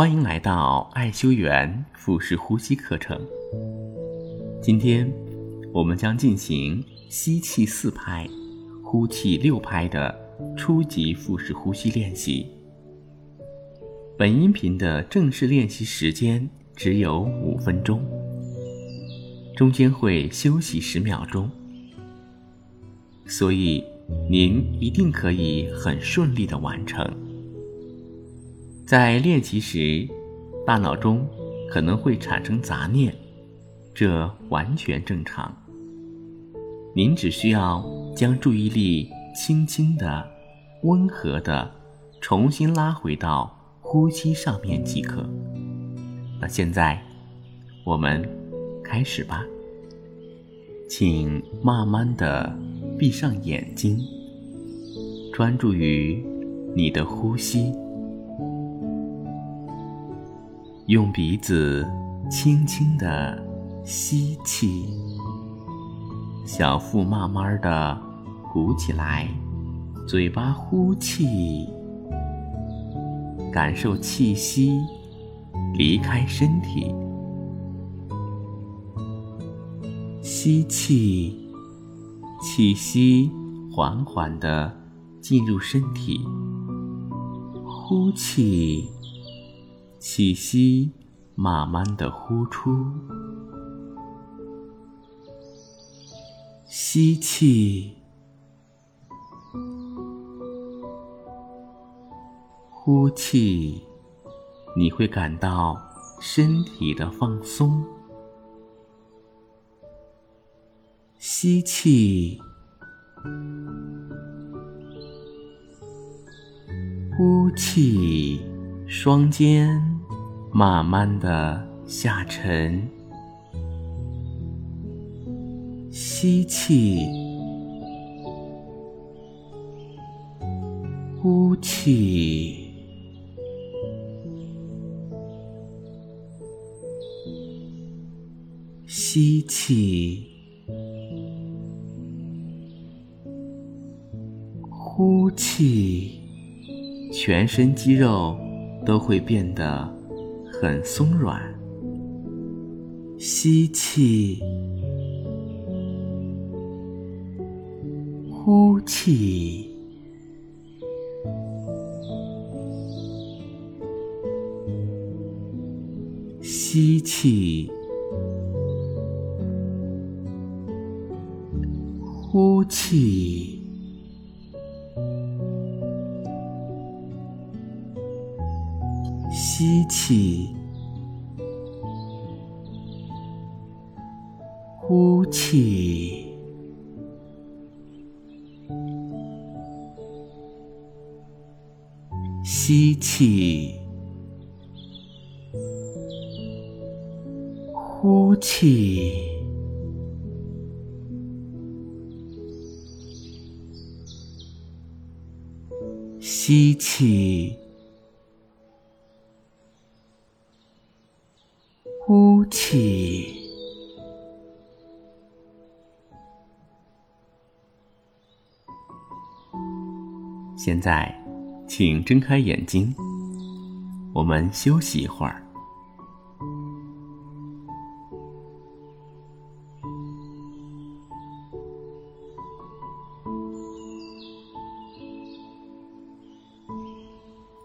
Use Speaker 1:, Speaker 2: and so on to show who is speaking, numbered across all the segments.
Speaker 1: 欢迎来到爱修园腹式呼吸课程。今天我们将进行吸气四拍、呼气六拍的初级腹式呼吸练习。本音频的正式练习时间只有五分钟，中间会休息十秒钟，所以您一定可以很顺利的完成。在练习时，大脑中可能会产生杂念，这完全正常。您只需要将注意力轻轻的、温和的重新拉回到呼吸上面即可。那现在，我们开始吧。请慢慢的闭上眼睛，专注于你的呼吸。用鼻子轻轻的吸气，小腹慢慢的鼓起来，嘴巴呼气，感受气息离开身体，吸气，气息缓缓的进入身体，呼气。气息慢慢的呼出，吸气，呼气，你会感到身体的放松。吸气，呼气。双肩慢慢的下沉，吸气，呼气，吸气，呼气，全身肌肉。都会变得很松软。吸气，呼气，吸气，呼气。吸气，呼气，吸气，呼气，吸气。呼气。现在，请睁开眼睛，我们休息一会儿。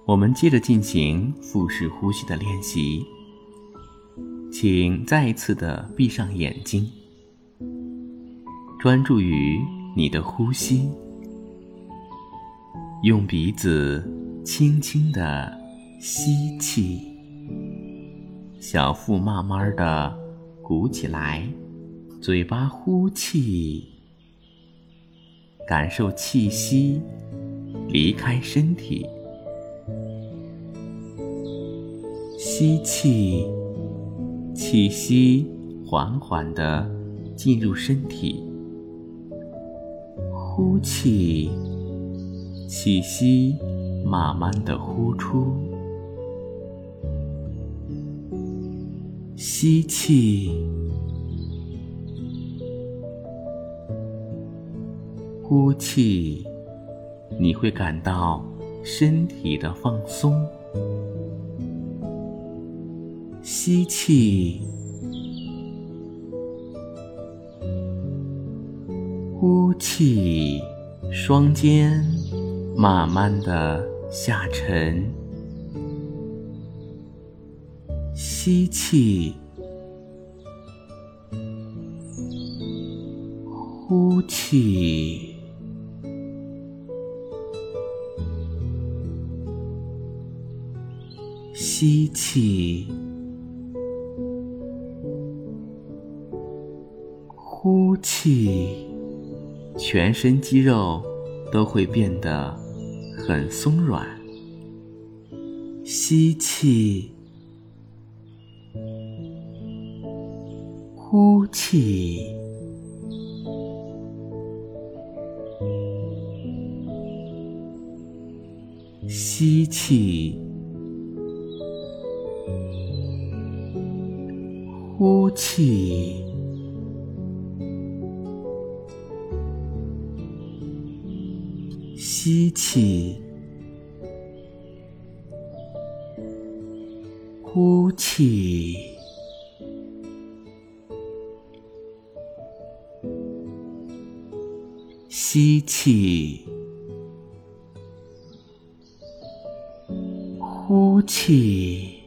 Speaker 1: 我们接着进行腹式呼吸的练习。请再一次的闭上眼睛，专注于你的呼吸，用鼻子轻轻的吸气，小腹慢慢的鼓起来，嘴巴呼气，感受气息离开身体，吸气。气息缓缓地进入身体，呼气，气息慢慢地呼出，吸气，呼气，你会感到身体的放松。吸气，呼气，双肩慢慢的下沉。吸气，呼气，吸气。呼气，全身肌肉都会变得很松软。吸气，呼气，吸气，呼气。吸气，呼气，吸气，呼气，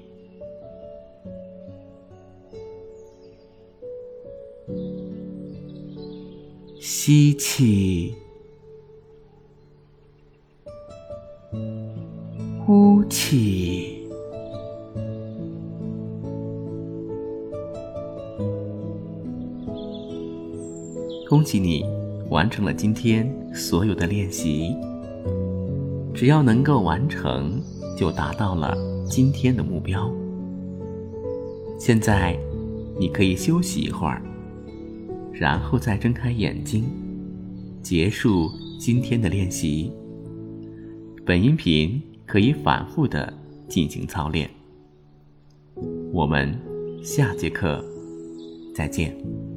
Speaker 1: 吸气。气，恭喜你完成了今天所有的练习。只要能够完成，就达到了今天的目标。现在，你可以休息一会儿，然后再睁开眼睛，结束今天的练习。本音频。可以反复的进行操练。我们下节课再见。